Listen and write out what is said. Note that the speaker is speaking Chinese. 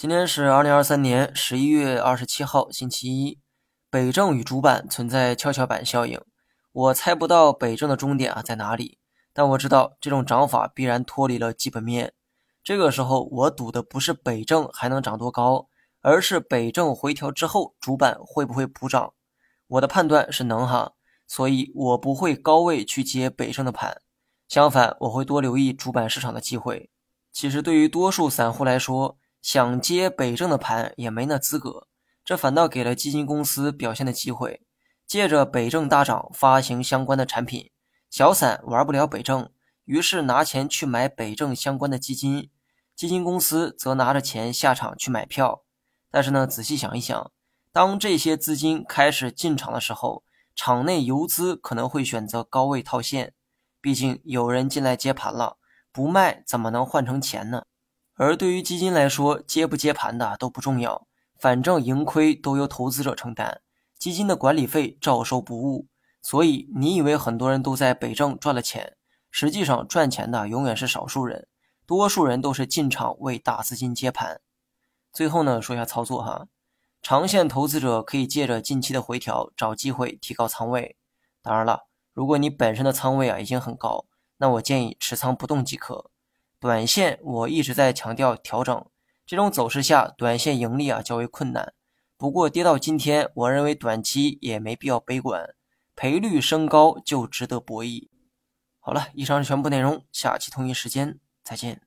今天是二零二三年十一月二十七号，星期一。北证与主板存在跷跷板效应，我猜不到北证的终点啊在哪里，但我知道这种涨法必然脱离了基本面。这个时候，我赌的不是北证还能涨多高，而是北证回调之后主板会不会补涨。我的判断是能哈，所以我不会高位去接北证的盘，相反，我会多留意主板市场的机会。其实对于多数散户来说，想接北证的盘也没那资格，这反倒给了基金公司表现的机会。借着北证大涨发行相关的产品，小散玩不了北证，于是拿钱去买北证相关的基金，基金公司则拿着钱下场去买票。但是呢，仔细想一想，当这些资金开始进场的时候，场内游资可能会选择高位套现，毕竟有人进来接盘了，不卖怎么能换成钱呢？而对于基金来说，接不接盘的都不重要，反正盈亏都由投资者承担，基金的管理费照收不误。所以你以为很多人都在北证赚了钱，实际上赚钱的永远是少数人，多数人都是进场为大资金接盘。最后呢，说一下操作哈，长线投资者可以借着近期的回调找机会提高仓位。当然了，如果你本身的仓位啊已经很高，那我建议持仓不动即可。短线我一直在强调调整，这种走势下，短线盈利啊较为困难。不过跌到今天，我认为短期也没必要悲观，赔率升高就值得博弈。好了，以上是全部内容，下期同一时间再见。